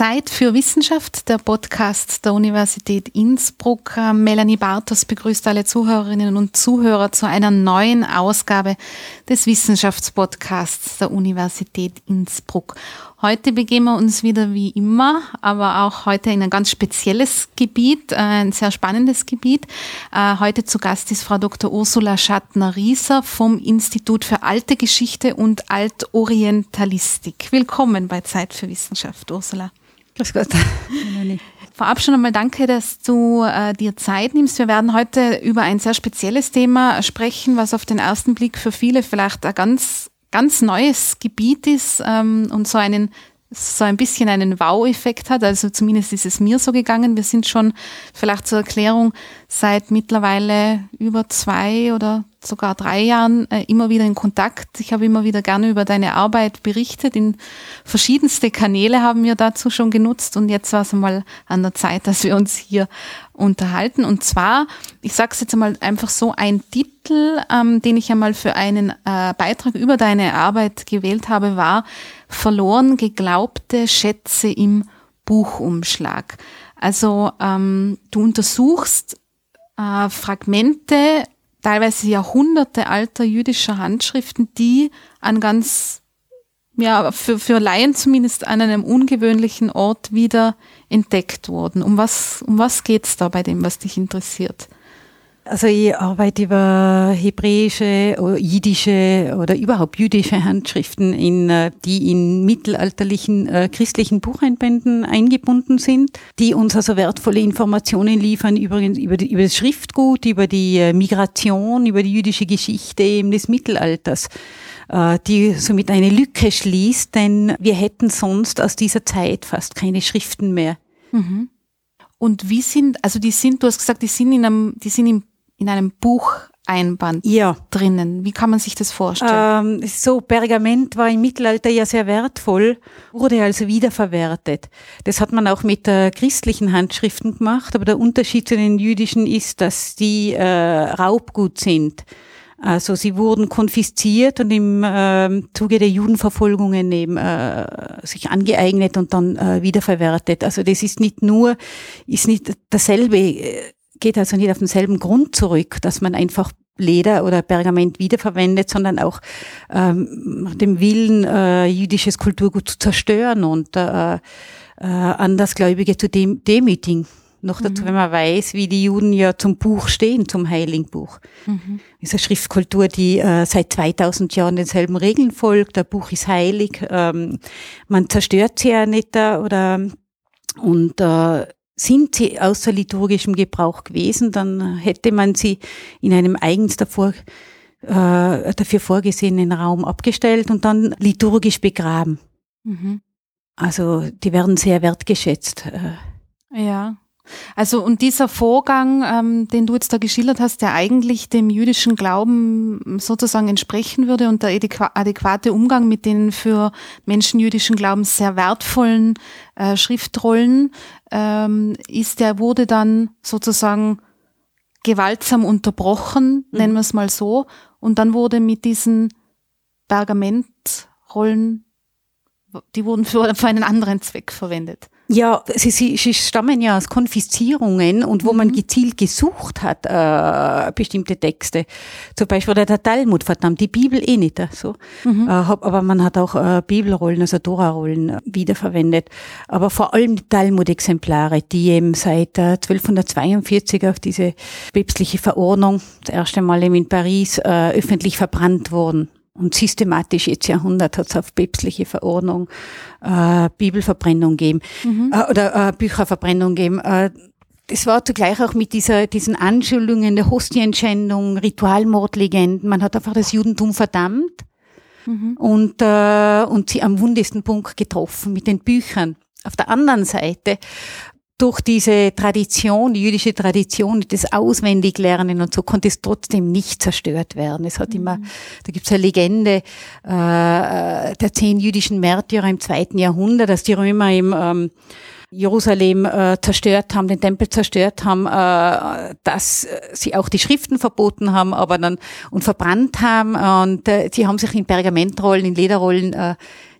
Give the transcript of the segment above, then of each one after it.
Zeit für Wissenschaft, der Podcast der Universität Innsbruck. Äh, Melanie Bartos begrüßt alle Zuhörerinnen und Zuhörer zu einer neuen Ausgabe des Wissenschaftspodcasts der Universität Innsbruck. Heute begeben wir uns wieder wie immer, aber auch heute in ein ganz spezielles Gebiet, äh, ein sehr spannendes Gebiet. Äh, heute zu Gast ist Frau Dr. Ursula Schattner-Rieser vom Institut für Alte Geschichte und Altorientalistik. Willkommen bei Zeit für Wissenschaft, Ursula. Grüß Gott. Vorab schon einmal danke, dass du äh, dir Zeit nimmst. Wir werden heute über ein sehr spezielles Thema sprechen, was auf den ersten Blick für viele vielleicht ein ganz, ganz neues Gebiet ist ähm, und so einen so ein bisschen einen Wow-Effekt hat. Also zumindest ist es mir so gegangen. Wir sind schon vielleicht zur Erklärung seit mittlerweile über zwei oder sogar drei Jahren äh, immer wieder in Kontakt. Ich habe immer wieder gerne über deine Arbeit berichtet. In verschiedenste Kanäle haben wir dazu schon genutzt und jetzt war es einmal an der Zeit, dass wir uns hier unterhalten. Und zwar, ich sage es jetzt einmal einfach so, ein Titel, ähm, den ich einmal für einen äh, Beitrag über deine Arbeit gewählt habe, war Verloren geglaubte Schätze im Buchumschlag. Also ähm, du untersuchst äh, Fragmente, teilweise Jahrhunderte alter jüdischer Handschriften, die an ganz, ja, für, für Laien zumindest an einem ungewöhnlichen Ort wieder entdeckt wurden. Um was, um was geht's da bei dem, was dich interessiert? Also ich arbeite über hebräische, oder jiddische oder überhaupt jüdische Handschriften, in, äh, die in mittelalterlichen äh, christlichen Bucheinbänden eingebunden sind, die uns also wertvolle Informationen liefern übrigens über, die, über das Schriftgut, über die äh, Migration, über die jüdische Geschichte eben des Mittelalters äh, die somit eine Lücke schließt, denn wir hätten sonst aus dieser Zeit fast keine Schriften mehr. Mhm. Und wie sind, also die sind, du hast gesagt, die sind in einem, die sind im in einem Bucheinband ja. drinnen. Wie kann man sich das vorstellen? Ähm, so, Pergament war im Mittelalter ja sehr wertvoll, wurde also wiederverwertet. Das hat man auch mit äh, christlichen Handschriften gemacht, aber der Unterschied zu den jüdischen ist, dass die äh, Raubgut sind. Also sie wurden konfisziert und im äh, Zuge der Judenverfolgungen eben äh, sich angeeignet und dann äh, wiederverwertet. Also das ist nicht nur, ist nicht dasselbe äh, geht also nicht auf denselben Grund zurück, dass man einfach Leder oder Pergament wiederverwendet, sondern auch ähm, dem Willen, äh, jüdisches Kulturgut zu zerstören und äh, äh, Andersgläubige zu dem demütigen. Noch dazu, mhm. wenn man weiß, wie die Juden ja zum Buch stehen, zum Heiligen Buch. Mhm. ist eine Schriftkultur, die äh, seit 2000 Jahren denselben Regeln folgt. Der Buch ist heilig. Ähm, man zerstört sie ja nicht da oder und äh, sind sie außer liturgischem Gebrauch gewesen, dann hätte man sie in einem eigens davor, äh, dafür vorgesehenen Raum abgestellt und dann liturgisch begraben. Mhm. Also die werden sehr wertgeschätzt. Äh. Ja. Also und dieser Vorgang, ähm, den du jetzt da geschildert hast, der eigentlich dem jüdischen Glauben sozusagen entsprechen würde und der adäquate Umgang mit den für Menschen jüdischen Glaubens sehr wertvollen äh, Schriftrollen, ähm, ist, der wurde dann sozusagen gewaltsam unterbrochen, mhm. nennen wir es mal so, und dann wurde mit diesen Pergamentrollen, die wurden für, für einen anderen Zweck verwendet. Ja, sie, sie, sie stammen ja aus Konfiszierungen und wo mhm. man gezielt gesucht hat, äh, bestimmte Texte. Zum Beispiel der Talmud, verdammt, die Bibel eh nicht. So. Mhm. Äh, aber man hat auch äh, Bibelrollen, also Dora-Rollen äh, wiederverwendet. Aber vor allem die Talmud-Exemplare, die eben seit äh, 1242 auf diese päpstliche Verordnung, das erste Mal eben in Paris, äh, öffentlich verbrannt wurden. Und systematisch jetzt Jahrhundert hat es auf päpstliche Verordnung äh, Bibelverbrennung geben mhm. äh, oder äh, Bücherverbrennung geben. Äh, das war zugleich auch mit dieser, diesen Anschuldigungen der Hostienschändung, Ritualmordlegenden. Man hat einfach das Judentum verdammt mhm. und, äh, und sie am wundesten Punkt getroffen mit den Büchern. Auf der anderen Seite durch diese Tradition, die jüdische Tradition, das Auswendiglernen und so, konnte es trotzdem nicht zerstört werden. Es hat mhm. immer, da gibt es eine Legende äh, der zehn jüdischen Märtyrer im zweiten Jahrhundert, dass die Römer im ähm, Jerusalem äh, zerstört haben, den Tempel zerstört haben, äh, dass sie auch die Schriften verboten haben, aber dann und verbrannt haben und äh, sie haben sich in Pergamentrollen, in Lederrollen äh,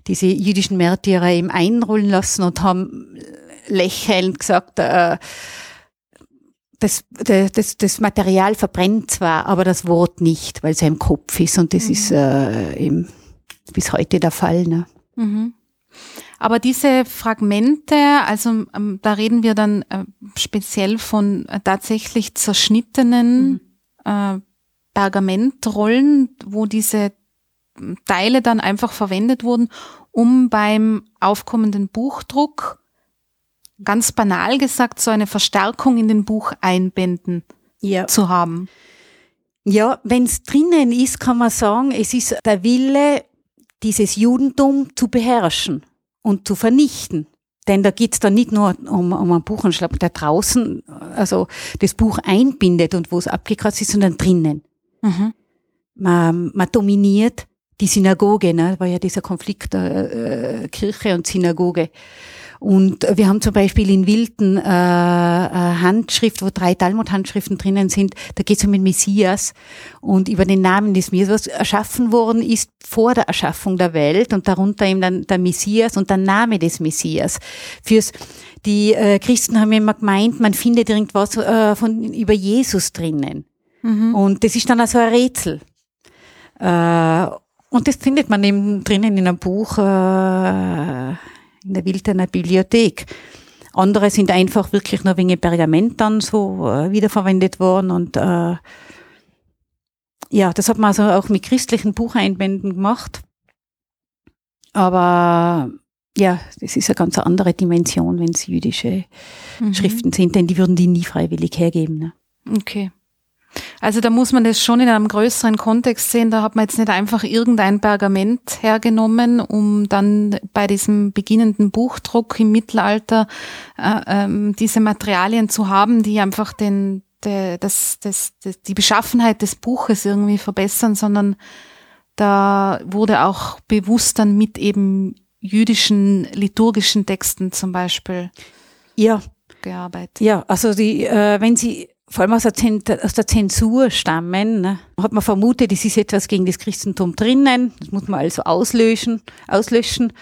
diese jüdischen Märtyrer eben einrollen lassen und haben lächelnd gesagt, äh, das, das, das Material verbrennt zwar, aber das Wort nicht, weil es ja im Kopf ist und das mhm. ist äh, eben bis heute der Fall. Ne? Mhm. Aber diese Fragmente, also ähm, da reden wir dann äh, speziell von äh, tatsächlich zerschnittenen mhm. äh, Pergamentrollen, wo diese Teile dann einfach verwendet wurden, um beim aufkommenden Buchdruck ganz banal gesagt so eine Verstärkung in den Bucheinbänden ja. zu haben. Ja, wenn es drinnen ist, kann man sagen, es ist der Wille, dieses Judentum zu beherrschen und zu vernichten. Denn da geht's dann nicht nur um, um einen Buchenschlag, der draußen also das Buch einbindet und wo es abgekratzt ist, sondern drinnen. Mhm. Man, man dominiert die Synagoge, ne? war ja dieser Konflikt der äh, Kirche und Synagoge. Und wir haben zum Beispiel in Wilden äh, eine Handschrift, wo drei Talmud-Handschriften drinnen sind. Da geht es um den Messias und über den Namen des Messias, was erschaffen worden ist vor der Erschaffung der Welt und darunter eben dann der Messias und der Name des Messias. Fürs die äh, Christen haben immer gemeint, man findet irgendwas äh, von über Jesus drinnen. Mhm. Und das ist dann also ein Rätsel. Äh, und das findet man eben drinnen in einem Buch, äh, in der Wildener Bibliothek. Andere sind einfach wirklich nur wegen Pergament dann so äh, wiederverwendet worden und äh, ja, das hat man also auch mit christlichen Bucheinbänden gemacht. Aber ja, das ist eine ganz andere Dimension, wenn es jüdische mhm. Schriften sind, denn die würden die nie freiwillig hergeben. Ne? Okay. Also da muss man das schon in einem größeren Kontext sehen. Da hat man jetzt nicht einfach irgendein Pergament hergenommen, um dann bei diesem beginnenden Buchdruck im Mittelalter äh, ähm, diese Materialien zu haben, die einfach den, de, das, das, das, die Beschaffenheit des Buches irgendwie verbessern, sondern da wurde auch bewusst dann mit eben jüdischen liturgischen Texten zum Beispiel ja. gearbeitet. Ja, also die, äh, wenn Sie vor allem aus der, aus der Zensur stammen, ne, hat man vermutet, es ist etwas gegen das Christentum drinnen, das muss man also auslöschen, auslöschen.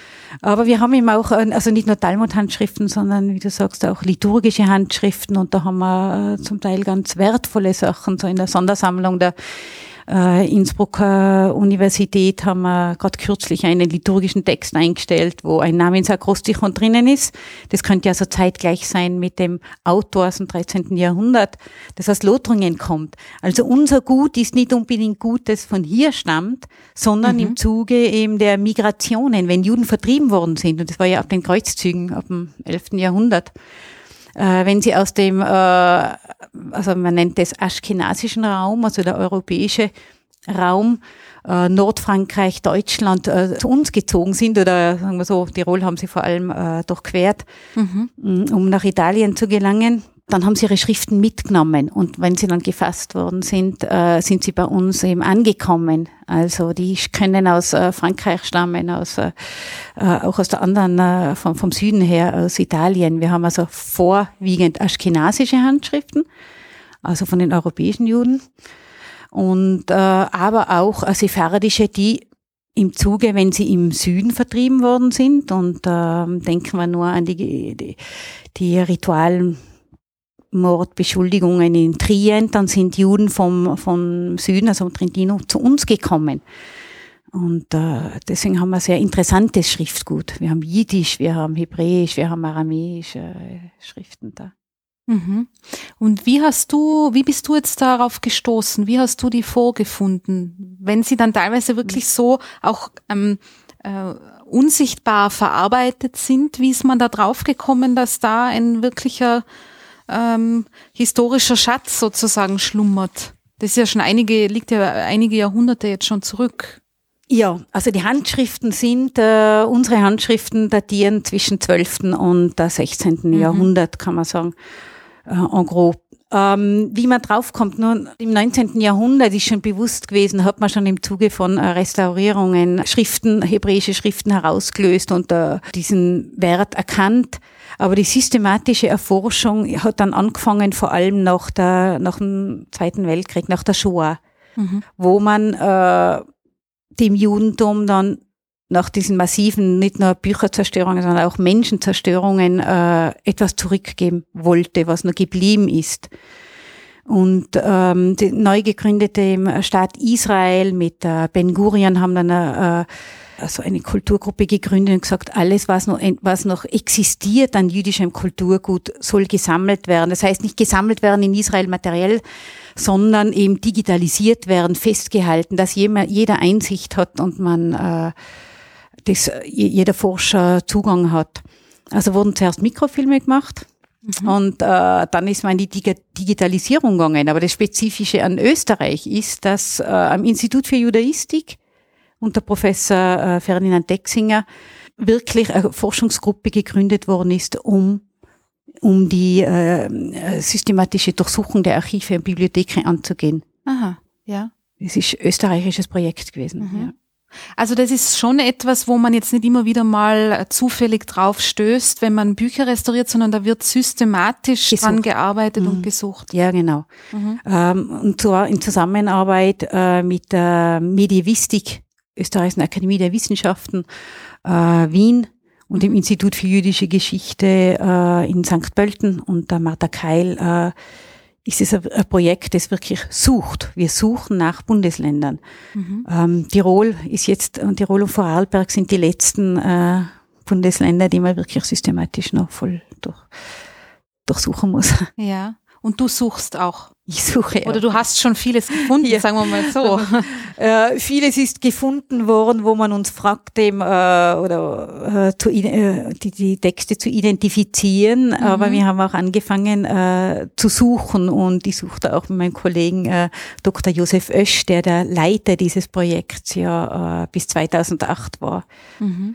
Aber wir haben eben auch, also nicht nur Talmud-Handschriften, sondern, wie du sagst, auch liturgische Handschriften. Und da haben wir äh, zum Teil ganz wertvolle Sachen, so in der Sondersammlung der äh, Innsbrucker Universität haben wir gerade kürzlich einen liturgischen Text eingestellt, wo ein Namensakrostichon drinnen ist. Das könnte ja so zeitgleich sein mit dem Autor aus dem 13. Jahrhundert, das aus Lothringen kommt. Also unser Gut ist nicht unbedingt Gut, das von hier stammt, sondern mhm. im Zuge eben der Migrationen, wenn Juden vertrieben worden sind. Und das war ja ab den Kreuzzügen ab dem 11. Jahrhundert äh, wenn sie aus dem, äh, also man nennt das aschkenasischen Raum, also der europäische Raum, äh, Nordfrankreich, Deutschland äh, zu uns gezogen sind oder sagen wir so, Tirol haben sie vor allem äh, durchquert, mhm. um nach Italien zu gelangen dann haben sie ihre Schriften mitgenommen und wenn sie dann gefasst worden sind, äh, sind sie bei uns eben angekommen. Also die können aus äh, Frankreich stammen, aus, äh, äh auch aus der anderen, äh, vom, vom Süden her, aus Italien. Wir haben also vorwiegend aschkenasische Handschriften, also von den europäischen Juden. Und äh, aber auch sephardische, die im Zuge, wenn sie im Süden vertrieben worden sind. Und äh, denken wir nur an die, die, die Ritualen Mordbeschuldigungen in Trient, dann sind Juden vom, vom Süden, also Trentino, zu uns gekommen. Und äh, deswegen haben wir sehr interessantes Schriftgut. Wir haben Jiddisch, wir haben Hebräisch, wir haben aramäische äh, Schriften da. Mhm. Und wie hast du, wie bist du jetzt darauf gestoßen? Wie hast du die vorgefunden? Wenn sie dann teilweise wirklich so auch ähm, äh, unsichtbar verarbeitet sind, wie ist man da drauf gekommen, dass da ein wirklicher ähm, historischer Schatz sozusagen schlummert. Das ist ja schon einige, liegt ja einige Jahrhunderte jetzt schon zurück. Ja, also die Handschriften sind, äh, unsere Handschriften datieren zwischen 12. und äh, 16. Mhm. Jahrhundert, kann man sagen, äh, en gros. Ähm, wie man draufkommt, nun im 19. Jahrhundert ist schon bewusst gewesen, hat man schon im Zuge von äh, Restaurierungen Schriften, hebräische Schriften herausgelöst und äh, diesen Wert erkannt. Aber die systematische Erforschung hat dann angefangen, vor allem nach, der, nach dem Zweiten Weltkrieg, nach der Shoah, mhm. wo man äh, dem Judentum dann nach diesen massiven, nicht nur Bücherzerstörungen, sondern auch Menschenzerstörungen äh, etwas zurückgeben wollte, was noch geblieben ist. Und ähm, die neu gegründete Staat Israel mit äh, Ben Gurion haben dann äh, also eine Kulturgruppe gegründet und gesagt, alles, was noch, was noch existiert an jüdischem Kulturgut, soll gesammelt werden. Das heißt nicht gesammelt werden in Israel materiell, sondern eben digitalisiert werden, festgehalten, dass jeder Einsicht hat und man äh, das, jeder Forscher Zugang hat. Also wurden zuerst Mikrofilme gemacht. Mhm. Und äh, dann ist man in die Digitalisierung gegangen. Aber das Spezifische an Österreich ist, dass äh, am Institut für Judaistik unter Professor äh, Ferdinand Dexinger wirklich eine Forschungsgruppe gegründet worden ist, um um die äh, systematische Durchsuchung der Archive und Bibliotheken anzugehen. Aha, ja. Es ist ein österreichisches Projekt gewesen. Mhm. Ja. Also das ist schon etwas, wo man jetzt nicht immer wieder mal zufällig drauf stößt, wenn man Bücher restauriert, sondern da wird systematisch gesucht. dran gearbeitet mhm. und gesucht. Ja, genau. Mhm. Ähm, und zwar in Zusammenarbeit äh, mit der Medievistik Österreichischen Akademie der Wissenschaften äh, Wien und im Institut für jüdische Geschichte äh, in St. Pölten und der Martha Keil äh, ist es ein, ein, Projekt, das wirklich sucht. Wir suchen nach Bundesländern. Mhm. Ähm, Tirol ist jetzt, und Tirol und Vorarlberg sind die letzten äh, Bundesländer, die man wirklich systematisch noch voll durch, durchsuchen muss. Ja. Und du suchst auch. Ich suche. Oder du hast schon vieles gefunden, ja. sagen wir mal so. äh, vieles ist gefunden worden, wo man uns fragt, dem, äh, oder äh, zu, äh, die, die Texte zu identifizieren. Mhm. Aber wir haben auch angefangen äh, zu suchen und ich suchte auch mit meinem Kollegen äh, Dr. Josef Oesch, der der Leiter dieses Projekts ja äh, bis 2008 war. Mhm.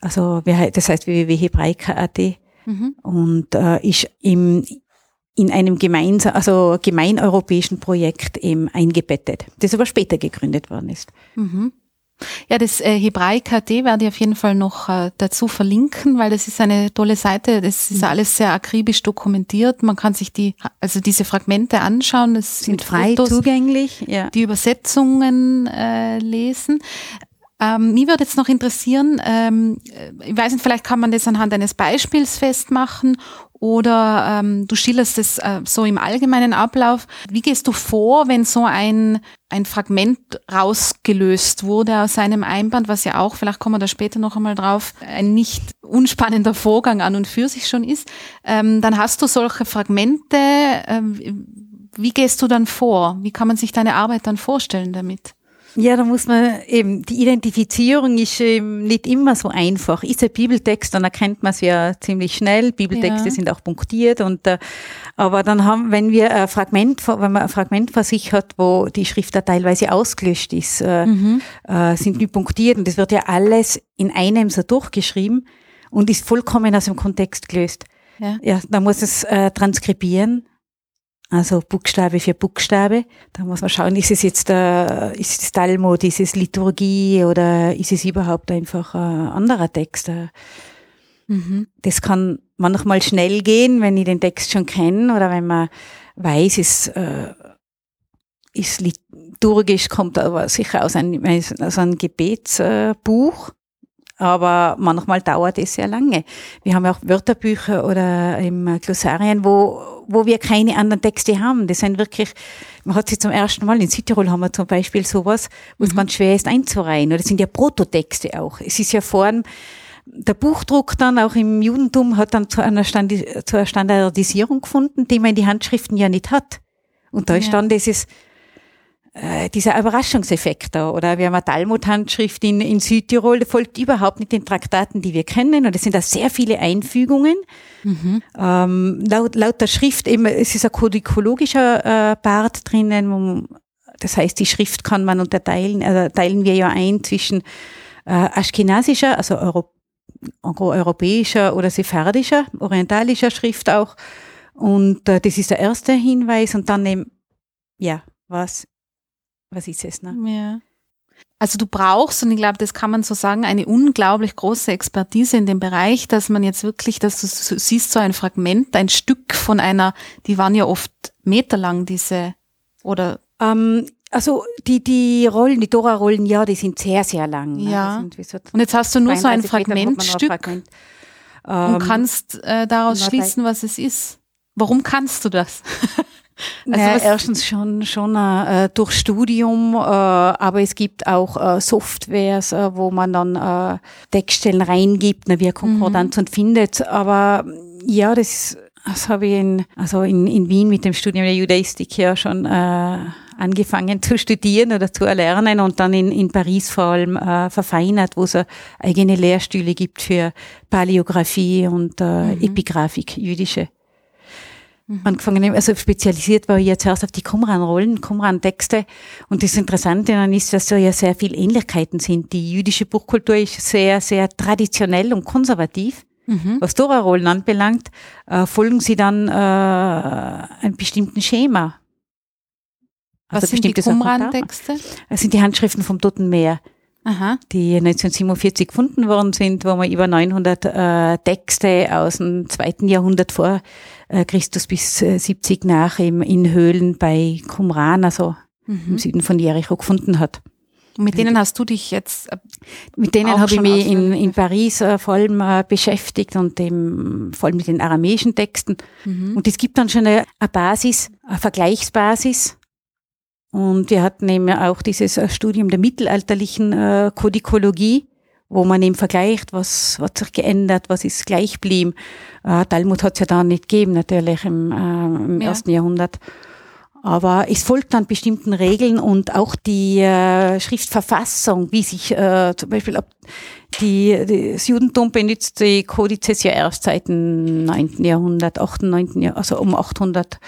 Also das heißt www.hebraika.at. Mhm. Und äh, ist im in einem gemeinsam, also gemeineuropäischen Projekt eben eingebettet, das aber später gegründet worden ist. Mhm. Ja, das äh, Hebraik.at werde ich auf jeden Fall noch äh, dazu verlinken, weil das ist eine tolle Seite. Das ist mhm. alles sehr akribisch dokumentiert. Man kann sich die, also diese Fragmente anschauen. Das sind frei Fotos, zugänglich. Ja. Die Übersetzungen äh, lesen. Ähm, mich würde jetzt noch interessieren, ähm, ich weiß nicht, vielleicht kann man das anhand eines Beispiels festmachen oder ähm, du schilderst es äh, so im allgemeinen Ablauf. Wie gehst du vor, wenn so ein, ein Fragment rausgelöst wurde aus einem Einband, was ja auch, vielleicht kommen wir da später noch einmal drauf, ein nicht unspannender Vorgang an und für sich schon ist. Ähm, dann hast du solche Fragmente. Ähm, wie gehst du dann vor? Wie kann man sich deine Arbeit dann vorstellen damit? Ja, da muss man eben, die Identifizierung ist eben nicht immer so einfach. Ist ein Bibeltext, dann erkennt man es ja ziemlich schnell. Bibeltexte ja. sind auch punktiert und, äh, aber dann haben, wenn wir ein Fragment, wenn man ein Fragment vor sich hat, wo die Schrift da teilweise ausgelöscht ist, äh, mhm. äh, sind die punktiert und das wird ja alles in einem so durchgeschrieben und ist vollkommen aus dem Kontext gelöst. Ja, ja da muss es äh, transkribieren also Buchstabe für Buchstabe. Da muss man schauen, ist es jetzt äh, ist es Talmud, ist es Liturgie oder ist es überhaupt einfach ein anderer Text? Äh, mhm. Das kann manchmal schnell gehen, wenn ich den Text schon kenne oder wenn man weiß, es äh, ist liturgisch, kommt aber sicher aus einem, aus einem Gebetsbuch. Aber manchmal dauert es sehr lange. Wir haben auch Wörterbücher oder im Glossarien, wo wo wir keine anderen Texte haben. Das sind wirklich, man hat sie zum ersten Mal, in Südtirol haben wir zum Beispiel sowas, wo es mhm. ganz schwer ist einzureihen. Oder das sind ja Prototexte auch. Es ist ja vorn, der Buchdruck dann auch im Judentum hat dann zu einer, Standi zu einer Standardisierung gefunden, die man in die Handschriften ja nicht hat. Und da ist ja. dann dieses, äh, dieser Überraschungseffekt da. Oder wir haben eine Talmud-Handschrift in, in Südtirol, die folgt überhaupt nicht den Traktaten, die wir kennen. Und es sind da sehr viele Einfügungen. Mhm. Ähm, laut, laut der Schrift eben, es ist ein kodikologischer äh, Part drinnen. Das heißt, die Schrift kann man unterteilen, äh, teilen wir ja ein zwischen äh, aschkenasischer, also Euro, europäischer oder sephardischer, orientalischer Schrift auch. Und äh, das ist der erste Hinweis. Und dann eben, ja, was was ist es, ne? Ja. Also du brauchst, und ich glaube, das kann man so sagen, eine unglaublich große Expertise in dem Bereich, dass man jetzt wirklich, dass du siehst so ein Fragment, ein Stück von einer, die waren ja oft meterlang, diese, oder ähm, also die, die Rollen, die Dora-Rollen, ja, die sind sehr, sehr lang. Ne? Ja. So und jetzt hast du nur so ein Fragmentstück Fragment. und ähm, kannst äh, daraus schließen, was es ist. Warum kannst du das? Also naja, erstens schon, schon äh, durch Studium, äh, aber es gibt auch äh, Softwares, äh, wo man dann äh, Textstellen reingibt, eine Konkordanz mhm. und findet. Aber ja, das, das habe ich in, also in, in Wien mit dem Studium der Judaistik ja schon äh, angefangen zu studieren oder zu erlernen und dann in, in Paris vor allem äh, verfeinert, wo es eigene Lehrstühle gibt für Paläographie und äh, mhm. Epigraphik, jüdische mhm. angefangen, also spezialisiert war ich jetzt erst auf die Qumran-Rollen, Qumran-Texte. Und das Interessante daran ist, dass da ja sehr viele Ähnlichkeiten sind. Die jüdische Buchkultur ist sehr, sehr traditionell und konservativ. Mhm. Was Dora-Rollen anbelangt, äh, folgen sie dann äh, einem bestimmten Schema. Also Was sind die Qumran-Texte? Das sind die Handschriften vom Toten Meer. Aha. die 1947 gefunden worden sind, wo man über 900 äh, Texte aus dem zweiten Jahrhundert vor äh, Christus bis äh, 70 nach im, in Höhlen bei Qumran, also mhm. im Süden von Jericho, gefunden hat. Und mit denen hast du dich jetzt äh, Mit denen habe ich mich in, in Paris äh, vor allem äh, beschäftigt und dem, vor allem mit den aramäischen Texten. Mhm. Und es gibt dann schon eine, eine Basis, eine Vergleichsbasis und wir hatten eben auch dieses äh, Studium der mittelalterlichen äh, Kodikologie, wo man eben vergleicht, was hat sich geändert, was ist gleich geblieben. Äh, Talmud hat es ja da nicht gegeben, natürlich im, äh, im ja. ersten Jahrhundert. Aber es folgt dann bestimmten Regeln und auch die äh, Schriftverfassung, wie sich äh, zum Beispiel ab die, das Judentum benutzt die Kodizes ja erst seit dem 9. Jahrhundert, 8., 9. Jahrhundert, also um 800.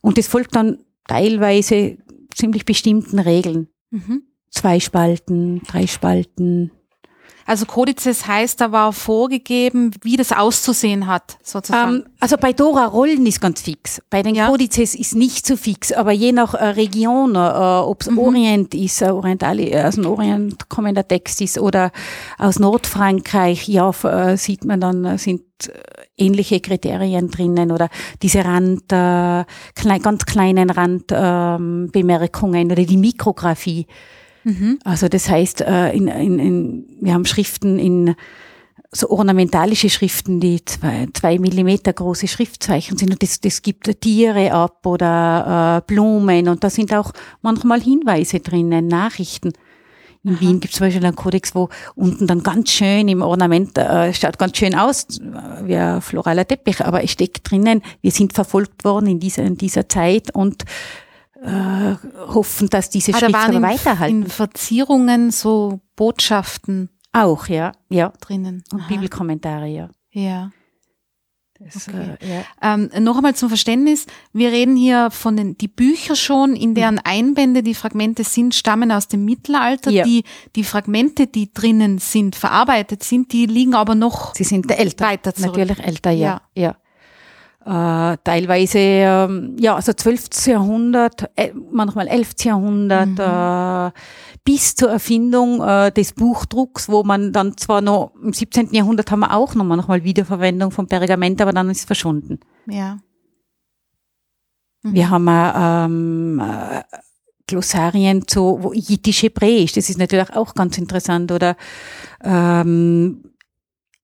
Und es folgt dann teilweise ziemlich bestimmten Regeln. Mhm. Zwei Spalten, drei Spalten. Also Kodizes heißt aber vorgegeben, wie das auszusehen hat, sozusagen. Ähm, also bei Dora Rollen ist ganz fix. Bei den ja. Kodizes ist nicht so fix, aber je nach äh, Region, äh, ob es mhm. Orient ist, äh, Orientali, äh, aus dem Orient kommender Text ist oder aus Nordfrankreich, ja, äh, sieht man dann, äh, sind äh, ähnliche Kriterien drinnen oder diese Rand, äh, klein, ganz kleinen Randbemerkungen ähm, oder die Mikrografie. Mhm. Also das heißt, äh, in, in, in, wir haben Schriften in so ornamentalische Schriften, die zwei, zwei Millimeter große Schriftzeichen sind und das, das gibt Tiere ab oder äh, Blumen und da sind auch manchmal Hinweise drinnen, Nachrichten. In Aha. Wien gibt es zum Beispiel einen Kodex, wo unten dann ganz schön im Ornament, äh, schaut ganz schön aus, wie ein floraler Teppich, aber es steckt drinnen, wir sind verfolgt worden in dieser, in dieser Zeit und äh, hoffen, dass diese ah, Schrift aber weiterhalten. In Verzierungen so Botschaften. Auch, ja, ja. Drinnen. Und Aha. Bibelkommentare, ja. Ja. Das, okay. äh, ja. ähm, noch einmal zum Verständnis. Wir reden hier von den, die Bücher schon, in deren Einbände die Fragmente sind, stammen aus dem Mittelalter. Ja. Die, die Fragmente, die drinnen sind, verarbeitet sind, die liegen aber noch Sie sind älter, weiter zurück. Natürlich älter, ja. ja. ja. Äh, teilweise, ähm, ja, also 12. Jahrhundert, äh, manchmal 11. Jahrhundert, mhm. äh, bis zur Erfindung äh, des Buchdrucks, wo man dann zwar noch im 17. Jahrhundert haben wir auch noch manchmal Wiederverwendung von Pergament, aber dann ist es verschwunden. Ja. Mhm. Wir haben ähm, äh, Glossarien zu jiddisch-hebräisch, das ist natürlich auch ganz interessant, oder ähm,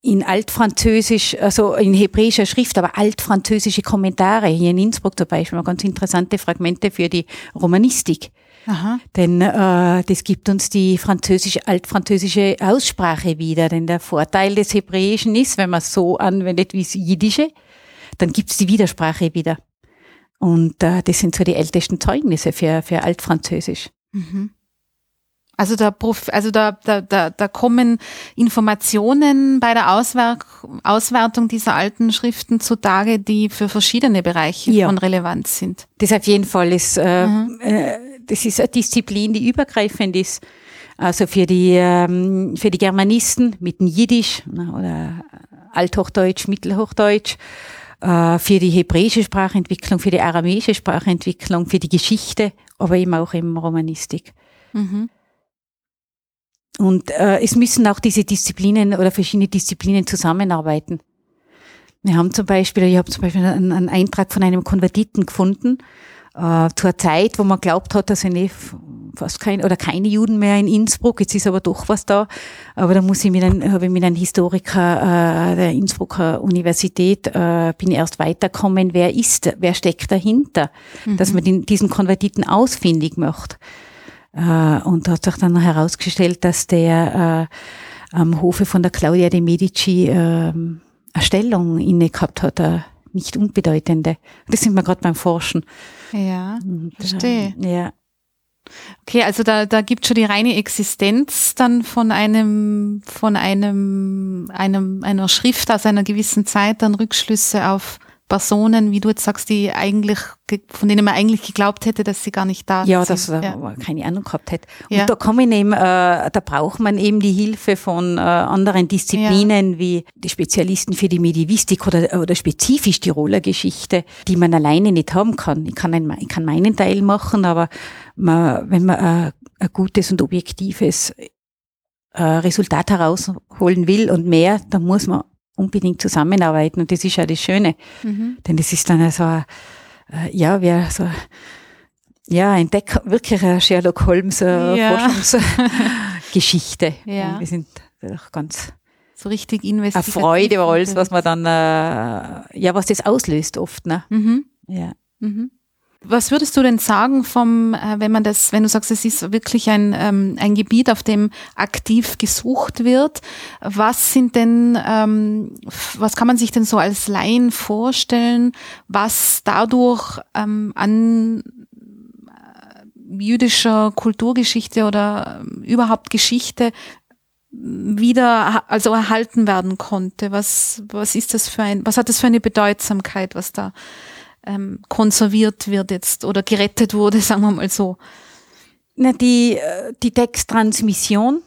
in Altfranzösisch, also in hebräischer Schrift, aber altfranzösische Kommentare. Hier in Innsbruck zum Beispiel, ganz interessante Fragmente für die Romanistik. Aha. Denn äh, das gibt uns die französische, altfranzösische Aussprache wieder. Denn der Vorteil des Hebräischen ist, wenn man es so anwendet wie das Jiddische, dann gibt es die Widersprache wieder. Und äh, das sind so die ältesten Zeugnisse für, für Altfranzösisch. Mhm. Also da, also da, da, da, da kommen Informationen bei der Auswerk Auswertung dieser alten Schriften zutage, die für verschiedene Bereiche ja. von Relevanz sind. Das auf jeden Fall ist, äh, mhm. äh, das ist eine Disziplin, die übergreifend ist. Also für die, ähm, für die Germanisten mit dem Jiddisch oder Althochdeutsch, Mittelhochdeutsch, äh, für die hebräische Sprachentwicklung, für die aramäische Sprachentwicklung, für die Geschichte, aber eben auch im Romanistik. Mhm. Und äh, es müssen auch diese Disziplinen oder verschiedene Disziplinen zusammenarbeiten. Wir haben zum Beispiel, ich habe zum Beispiel einen, einen, Eintrag von einem Konvertiten gefunden, äh, zur Zeit, wo man glaubt hat, dass eine fast kein oder keine Juden mehr in Innsbruck. Jetzt ist aber doch was da. Aber da muss ich mit einem, habe ich mit einem Historiker äh, der Innsbrucker Universität äh, bin erst weiterkommen. Wer ist, wer steckt dahinter, mhm. dass man den, diesen Konvertiten ausfindig macht. Äh, und da hat sich dann herausgestellt, dass der äh, am Hofe von der Claudia de Medici äh, eine Stellung inne gehabt hat, eine nicht unbedeutende. Das sind wir gerade beim Forschen. Ja, und, verstehe. Ja. Okay, also da, da gibt schon die reine Existenz dann von einem, von einem, einem, einer Schrift aus einer gewissen Zeit dann Rückschlüsse auf Personen, wie du jetzt sagst, die eigentlich, von denen man eigentlich geglaubt hätte, dass sie gar nicht da ja, sind. Dass ja, dass man keine Ahnung gehabt hätte. Und ja. da kommen eben, äh, da braucht man eben die Hilfe von äh, anderen Disziplinen ja. wie die Spezialisten für die Medivistik oder, oder spezifisch Tiroler Geschichte, die man alleine nicht haben kann. Ich kann, ein, ich kann meinen Teil machen, aber man, wenn man äh, ein gutes und objektives äh, Resultat herausholen will und mehr, dann muss man unbedingt zusammenarbeiten und das ist ja das Schöne. Mhm. Denn das ist dann also, äh, ja, wer so, ja, ein Deck, wirklich ein Sherlock Holmes äh, ja. Forschungsgeschichte. ja. wir sind auch ganz so richtig investigativ. Eine Freude über alles, was man dann, äh, ja, was das auslöst oft, ne? Mhm. Ja. Mhm. Was würdest du denn sagen vom, äh, wenn man das, wenn du sagst, es ist wirklich ein, ähm, ein Gebiet, auf dem aktiv gesucht wird, was sind denn, ähm, was kann man sich denn so als Laien vorstellen, was dadurch ähm, an äh, jüdischer Kulturgeschichte oder überhaupt Geschichte wieder also erhalten werden konnte. Was was ist das für ein was hat das für eine Bedeutsamkeit, was da ähm, konserviert wird jetzt oder gerettet wurde, sagen wir mal so? Na, die, äh, die Texttransmission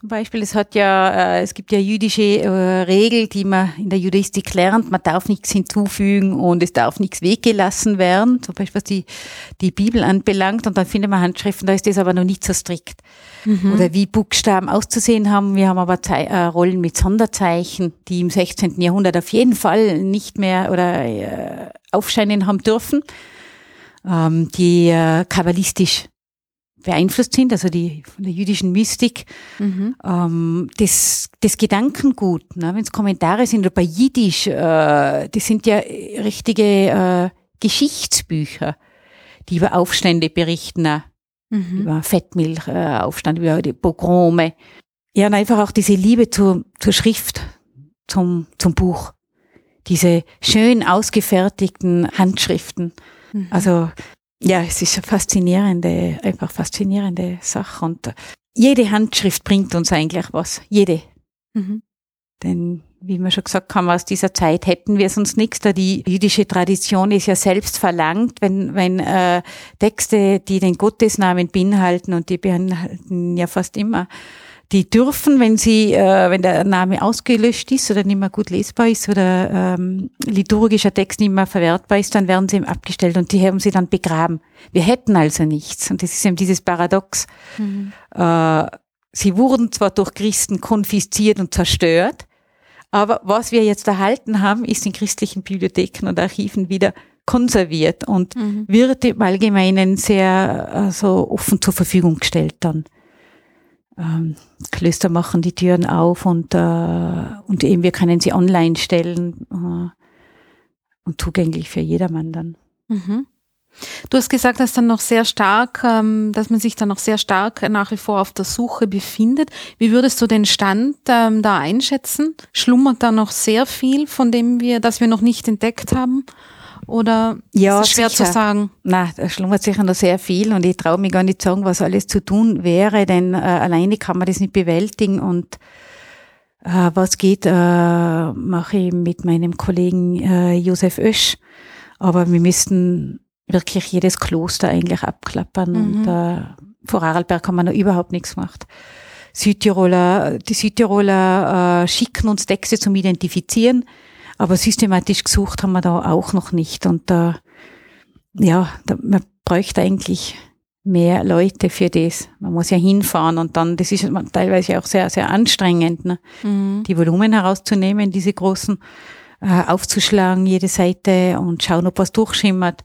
zum Beispiel, es hat ja, äh, es gibt ja jüdische äh, Regel, die man in der Judistik lernt. Man darf nichts hinzufügen und es darf nichts weggelassen werden. Zum Beispiel was die, die Bibel anbelangt. Und dann findet man Handschriften, da ist das aber noch nicht so strikt. Mhm. Oder wie Buchstaben auszusehen haben. Wir haben aber Ze äh, Rollen mit Sonderzeichen, die im 16. Jahrhundert auf jeden Fall nicht mehr oder äh, aufscheinen haben dürfen, ähm, die äh, kabbalistisch beeinflusst sind, also die von der jüdischen Mystik, mhm. ähm, das, das Gedankengut, ne, wenn es Kommentare sind oder bei Jiddisch, äh, das sind ja richtige äh, Geschichtsbücher, die über Aufstände berichten, ne, mhm. über Fettmilchaufstand, äh, über die Pogrome. Ja, und einfach auch diese Liebe zur, zur Schrift, zum, zum Buch. Diese schön ausgefertigten Handschriften. Mhm. Also ja, es ist eine faszinierende, einfach faszinierende Sache. Und jede Handschrift bringt uns eigentlich was. Jede. Mhm. Denn, wie wir schon gesagt haben, aus dieser Zeit hätten wir sonst nichts, da die jüdische Tradition ist ja selbst verlangt, wenn, wenn äh, Texte, die den Gottesnamen beinhalten, und die beinhalten ja fast immer die dürfen, wenn sie, äh, wenn der Name ausgelöscht ist oder nicht mehr gut lesbar ist oder ähm, liturgischer Text nicht mehr verwertbar ist, dann werden sie eben abgestellt und die haben sie dann begraben. Wir hätten also nichts. Und das ist eben dieses Paradox. Mhm. Äh, sie wurden zwar durch Christen konfisziert und zerstört, aber was wir jetzt erhalten haben, ist in christlichen Bibliotheken und Archiven wieder konserviert und mhm. wird im Allgemeinen sehr also offen zur Verfügung gestellt dann ähm, Klöster machen die Türen auf und, äh, und eben wir können sie online stellen äh, und zugänglich für jedermann dann. Mhm. Du hast gesagt, dass dann noch sehr stark, ähm, dass man sich dann noch sehr stark nach wie vor auf der Suche befindet. Wie würdest du den Stand ähm, da einschätzen? Schlummert da noch sehr viel, von dem wir, das wir noch nicht entdeckt haben? Oder ja, ist schwer sicher. zu sagen? Na, da schlummert sicher noch sehr viel und ich traue mich gar nicht sagen, was alles zu tun wäre, denn äh, alleine kann man das nicht bewältigen und äh, was geht, äh, mache ich mit meinem Kollegen äh, Josef Oesch. Aber wir müssten wirklich jedes Kloster eigentlich abklappern mhm. und äh, vor Arlberg haben wir noch überhaupt nichts gemacht. Südtiroler, die Südtiroler äh, schicken uns Texte zum Identifizieren. Aber systematisch gesucht haben wir da auch noch nicht. Und da, ja, da, man bräuchte eigentlich mehr Leute für das. Man muss ja hinfahren und dann, das ist teilweise auch sehr, sehr anstrengend, ne? Mhm. die Volumen herauszunehmen, diese großen, äh, aufzuschlagen, jede Seite und schauen, ob was durchschimmert.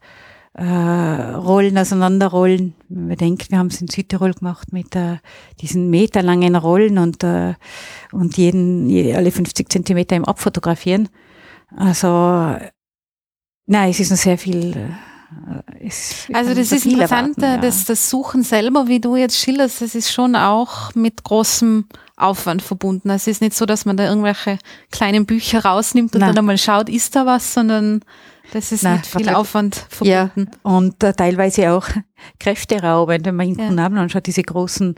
äh, Rollen auseinanderrollen. Wenn man denkt, wir haben es in Südtirol gemacht mit äh, diesen meterlangen Rollen und, äh, und jeden, alle 50 Zentimeter im Abfotografieren. Also, nein, es ist noch sehr viel. Äh, es, also das ist interessant, erwarten, ja. das, das Suchen selber, wie du jetzt schilderst, das ist schon auch mit großem Aufwand verbunden. Es ist nicht so, dass man da irgendwelche kleinen Bücher rausnimmt und Nein. dann einmal schaut, ist da was, sondern das ist Nein, mit viel Aufwand verbunden. Ja, und äh, teilweise auch kräfteraubend, wenn man hinten ja. anschaut, diese großen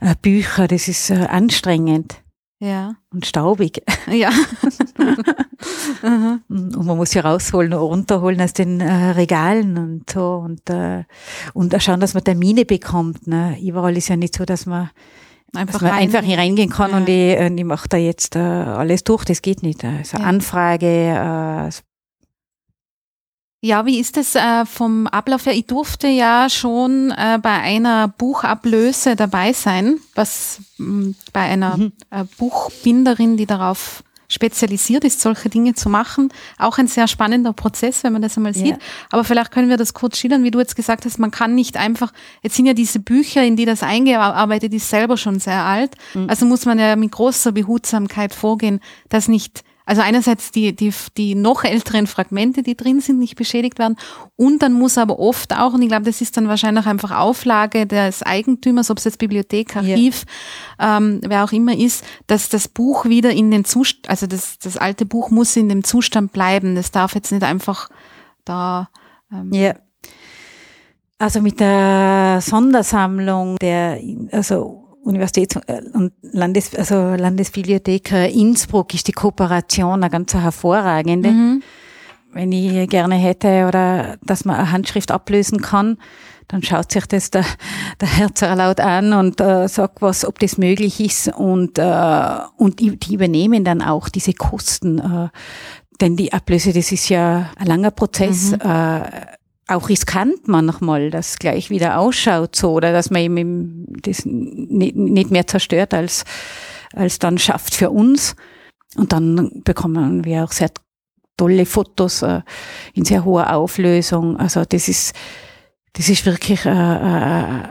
äh, Bücher, das ist äh, anstrengend. Ja. Und staubig. Ja. und man muss sie rausholen, runterholen aus den äh, Regalen und so und, äh, und schauen, dass man Termine bekommt. Ne? Überall ist ja nicht so, dass man einfach, rein. einfach hier reingehen kann ja. und ich, ich mache da jetzt äh, alles durch. Das geht nicht. Also ja. Anfrage. Ja, wie ist es äh, vom Ablauf her? Ich durfte ja schon äh, bei einer Buchablöse dabei sein, was mh, bei einer mhm. äh, Buchbinderin, die darauf spezialisiert ist, solche Dinge zu machen. Auch ein sehr spannender Prozess, wenn man das einmal sieht. Ja. Aber vielleicht können wir das kurz schildern, wie du jetzt gesagt hast, man kann nicht einfach, jetzt sind ja diese Bücher, in die das eingearbeitet ist, selber schon sehr alt. Mhm. Also muss man ja mit großer Behutsamkeit vorgehen, dass nicht also einerseits die, die, die noch älteren Fragmente, die drin sind, nicht beschädigt werden. Und dann muss aber oft auch, und ich glaube, das ist dann wahrscheinlich einfach Auflage des Eigentümers, ob es jetzt Bibliothek, Archiv, ja. ähm, wer auch immer ist, dass das Buch wieder in den Zustand, also das, das alte Buch muss in dem Zustand bleiben. Das darf jetzt nicht einfach da. Ähm, ja. Also mit der Sondersammlung der, also Universitäts- und Landes, also Landesbibliothek Innsbruck ist die Kooperation eine ganz hervorragende. Mhm. Wenn ich gerne hätte oder dass man eine Handschrift ablösen kann, dann schaut sich das der, der Herzerlaut an und äh, sagt was, ob das möglich ist und, äh, und die, die übernehmen dann auch diese Kosten. Äh, denn die Ablöse, das ist ja ein langer Prozess. Mhm. Äh, auch riskant manchmal, dass gleich wieder ausschaut so oder dass man eben das nicht mehr zerstört als, als dann schafft für uns. Und dann bekommen wir auch sehr tolle Fotos äh, in sehr hoher Auflösung. Also das ist, das ist wirklich eine, eine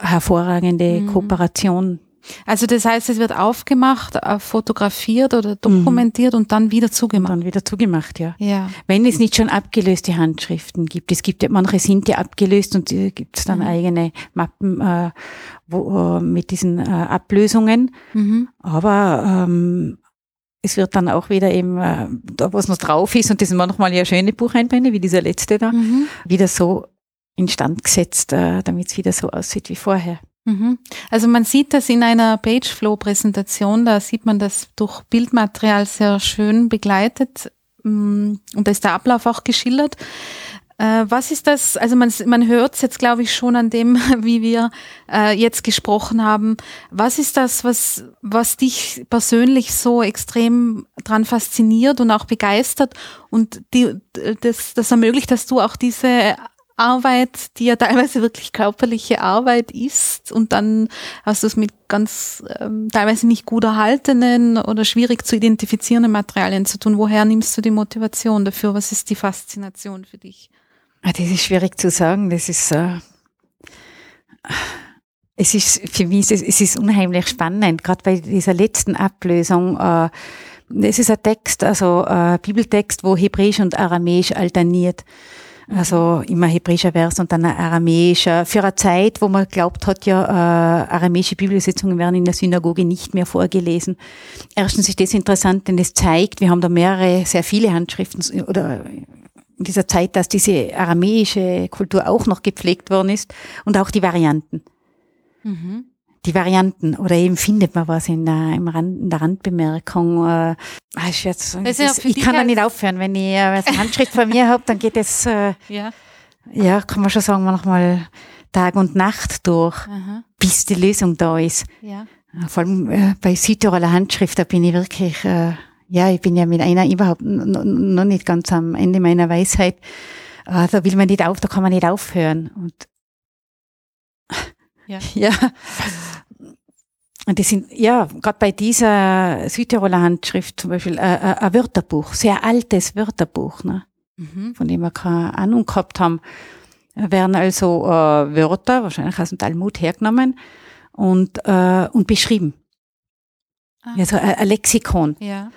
hervorragende mhm. Kooperation also das heißt, es wird aufgemacht, äh, fotografiert oder dokumentiert mhm. und dann wieder zugemacht. Und dann wieder zugemacht, ja. ja. Wenn es nicht schon abgelöste Handschriften gibt. Es gibt ja, manche sind ja abgelöst und äh, gibt es dann mhm. eigene Mappen äh, wo, äh, mit diesen äh, Ablösungen. Mhm. Aber ähm, es wird dann auch wieder eben, äh, da was noch drauf ist, und das sind manchmal ja schöne Bucheinbände, wie dieser letzte da, mhm. wieder so instand gesetzt, äh, damit es wieder so aussieht wie vorher. Mhm. Also man sieht das in einer Pageflow-Präsentation, da sieht man das durch Bildmaterial sehr schön begleitet mm, und da ist der Ablauf auch geschildert. Äh, was ist das? Also man, man hört es jetzt, glaube ich, schon an dem, wie wir äh, jetzt gesprochen haben. Was ist das, was, was dich persönlich so extrem dran fasziniert und auch begeistert und die, das, das ermöglicht, dass du auch diese Arbeit, die ja teilweise wirklich körperliche Arbeit ist und dann hast du es mit ganz ähm, teilweise nicht gut erhaltenen oder schwierig zu identifizierenden Materialien zu tun. Woher nimmst du die Motivation dafür? Was ist die Faszination für dich? Ah, das ist schwierig zu sagen. Das ist äh, es ist für mich es ist unheimlich spannend, gerade bei dieser letzten Ablösung. Äh, es ist ein Text, also äh, Bibeltext, wo Hebräisch und Aramäisch alterniert. Also immer hebräischer Vers und dann aramäischer. Für eine Zeit, wo man glaubt hat, ja, äh, aramäische Bibelübersetzungen werden in der Synagoge nicht mehr vorgelesen. Erstens ist das interessant, denn es zeigt, wir haben da mehrere, sehr viele Handschriften oder in dieser Zeit, dass diese aramäische Kultur auch noch gepflegt worden ist und auch die Varianten. Mhm die Varianten oder eben findet man was in der, im Rand, in der Randbemerkung. Äh, ah, ich, jetzt, ist, ich kann da nicht aufhören, wenn ich äh, eine Handschrift von mir habe, dann geht es, äh, ja. ja, kann man schon sagen, manchmal Tag und Nacht durch, Aha. bis die Lösung da ist. Ja. Vor allem äh, bei Südtiroler Handschrift, da bin ich wirklich, äh, ja, ich bin ja mit einer überhaupt noch nicht ganz am Ende meiner Weisheit. Äh, da will man nicht auf, da kann man nicht aufhören. Und ja. ja. Und das sind, ja, gerade bei dieser Südtiroler Handschrift zum Beispiel, äh, äh, ein Wörterbuch, sehr altes Wörterbuch, ne? Mhm. von dem wir keine Ahnung gehabt haben. werden also äh, Wörter, wahrscheinlich aus dem Talmud hergenommen und, äh, und beschrieben. Ah. Also ein, ein Lexikon. Ja.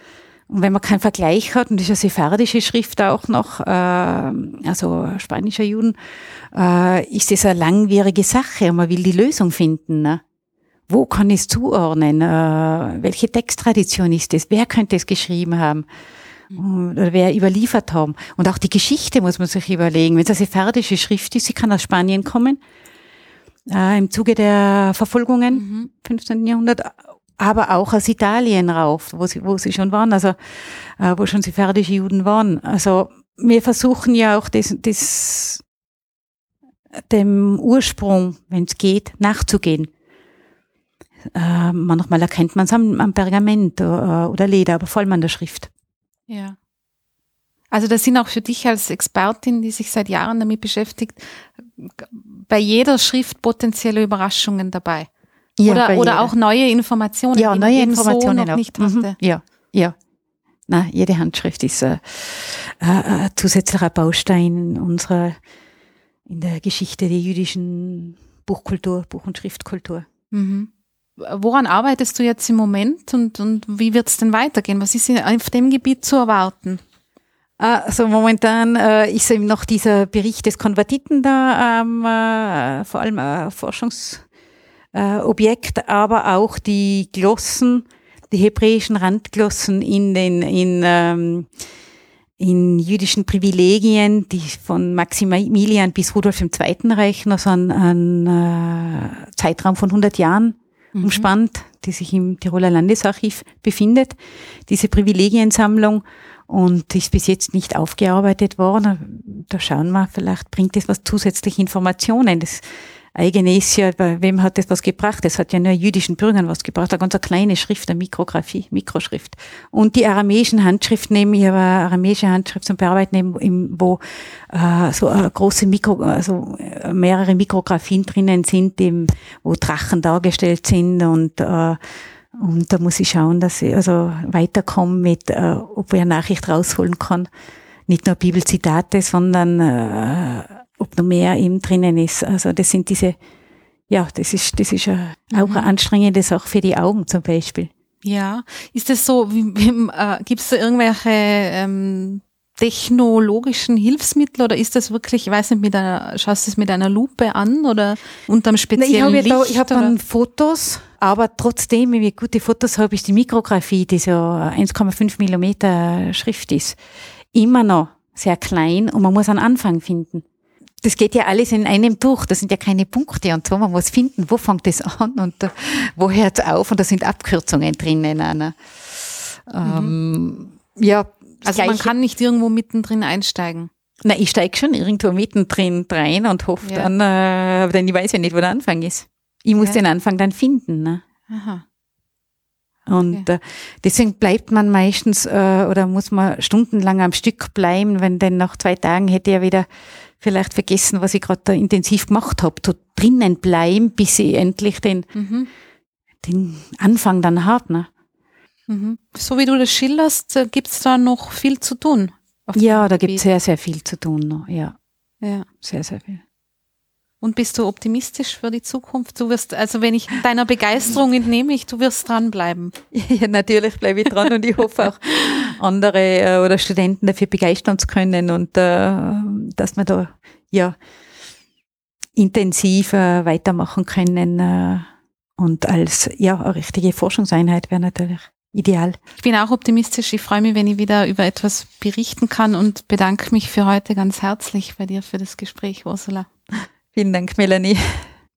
Und wenn man keinen Vergleich hat, und das ist eine sephardische Schrift auch noch, äh, also spanischer Juden, äh, ist das eine langwierige Sache und man will die Lösung finden. Ne? Wo kann ich es zuordnen? Äh, welche Texttradition ist das? Wer könnte es geschrieben haben? Oder wer überliefert haben? Und auch die Geschichte muss man sich überlegen. Wenn es eine sephardische Schrift ist, sie kann aus Spanien kommen, äh, im Zuge der Verfolgungen, mhm. 15. Jahrhundert, aber auch aus Italien rauf, wo sie, wo sie schon waren, also äh, wo schon sephardische Juden waren. Also wir versuchen ja auch das, das dem Ursprung, wenn es geht, nachzugehen. Äh, manchmal erkennt man es am, am, Pergament oder, äh, oder Leder, aber vor allem an der Schrift. Ja. Also das sind auch für dich als Expertin, die sich seit Jahren damit beschäftigt, bei jeder Schrift potenzielle Überraschungen dabei. Ja, oder oder auch neue Informationen, ja, neue Informationen so noch nicht hatte. Mhm. Ja, ja. Na, jede Handschrift ist äh, äh, ein zusätzlicher Baustein unserer in der Geschichte der jüdischen Buchkultur, Buch- und Schriftkultur. Mhm. Woran arbeitest du jetzt im Moment und, und wie wird es denn weitergehen? Was ist auf dem Gebiet zu erwarten? Also momentan äh, ist eben noch dieser Bericht des Konvertiten da, ähm, äh, vor allem äh, Forschungs- äh, aber auch die Glossen, die hebräischen Randglossen in den in, ähm, in jüdischen Privilegien, die von Maximilian bis Rudolf II. reichen, also einen, einen äh, Zeitraum von 100 Jahren. Umspannt, die sich im Tiroler Landesarchiv befindet. Diese Privilegiensammlung und ist bis jetzt nicht aufgearbeitet worden. Da schauen wir, vielleicht bringt es was zusätzliche Informationen. Das eigene ist ja, bei wem hat das was gebracht? Das hat ja nur jüdischen Bürgern was gebracht. Eine ganz kleine Schrift, eine Mikrographie, Mikroschrift. Und die aramäischen Handschriften nehmen, ich habe eine aramäische Handschrift zum Bearbeiten, wo äh, so große Mikro, also mehrere Mikrographien drinnen sind, dem, wo Drachen dargestellt sind und äh, und da muss ich schauen, dass ich also weiterkomme mit, äh, ob ich eine Nachricht rausholen kann. Nicht nur Bibelzitate, sondern äh, ob noch mehr eben drinnen ist. Also das sind diese, ja, das ist, das ist auch mhm. eine anstrengende Sache für die Augen zum Beispiel. Ja, ist das so, wie, wie, äh, gibt es da irgendwelche ähm, technologischen Hilfsmittel oder ist das wirklich, ich weiß nicht, mit einer, schaust du es mit einer Lupe an oder unterm speziellen Nein, ich habe ich habe dann Fotos, aber trotzdem, wenn ich gute Fotos habe, ist die Mikrografie, die so 1,5 Millimeter Schrift ist, immer noch sehr klein und man muss einen Anfang finden das geht ja alles in einem durch. Das sind ja keine Punkte und so. Man muss finden, wo fängt das an und uh, wo hört es auf. Und da sind Abkürzungen drinnen. Ne? Ähm, mhm. Ja. Also man kann nicht irgendwo mittendrin einsteigen. Na, ich steige schon irgendwo mittendrin rein und hoffe ja. dann, äh, denn ich weiß ja nicht, wo der Anfang ist. Ich muss ja. den Anfang dann finden. Ne? Aha. Und okay. äh, deswegen bleibt man meistens äh, oder muss man stundenlang am Stück bleiben, wenn denn nach zwei Tagen hätte er wieder vielleicht vergessen, was ich gerade da intensiv gemacht habe, so drinnen bleiben, bis ich endlich den, mhm. den Anfang dann habe. Ne? Mhm. So wie du das schilderst, äh, gibt es da noch viel zu tun. Ja, da gibt es sehr, sehr viel zu tun noch. Ja. ja. Sehr, sehr viel. Und bist du optimistisch für die Zukunft? Du wirst, also wenn ich deiner Begeisterung entnehme, ich, du wirst dranbleiben. Ja, natürlich bleibe ich dran und ich hoffe auch andere äh, oder Studenten dafür begeistern zu können und äh, dass wir da ja intensiv äh, weitermachen können äh, und als ja eine richtige Forschungseinheit wäre natürlich ideal. Ich bin auch optimistisch. Ich freue mich, wenn ich wieder über etwas berichten kann und bedanke mich für heute ganz herzlich bei dir für das Gespräch, Ursula. Vielen Dank, Melanie.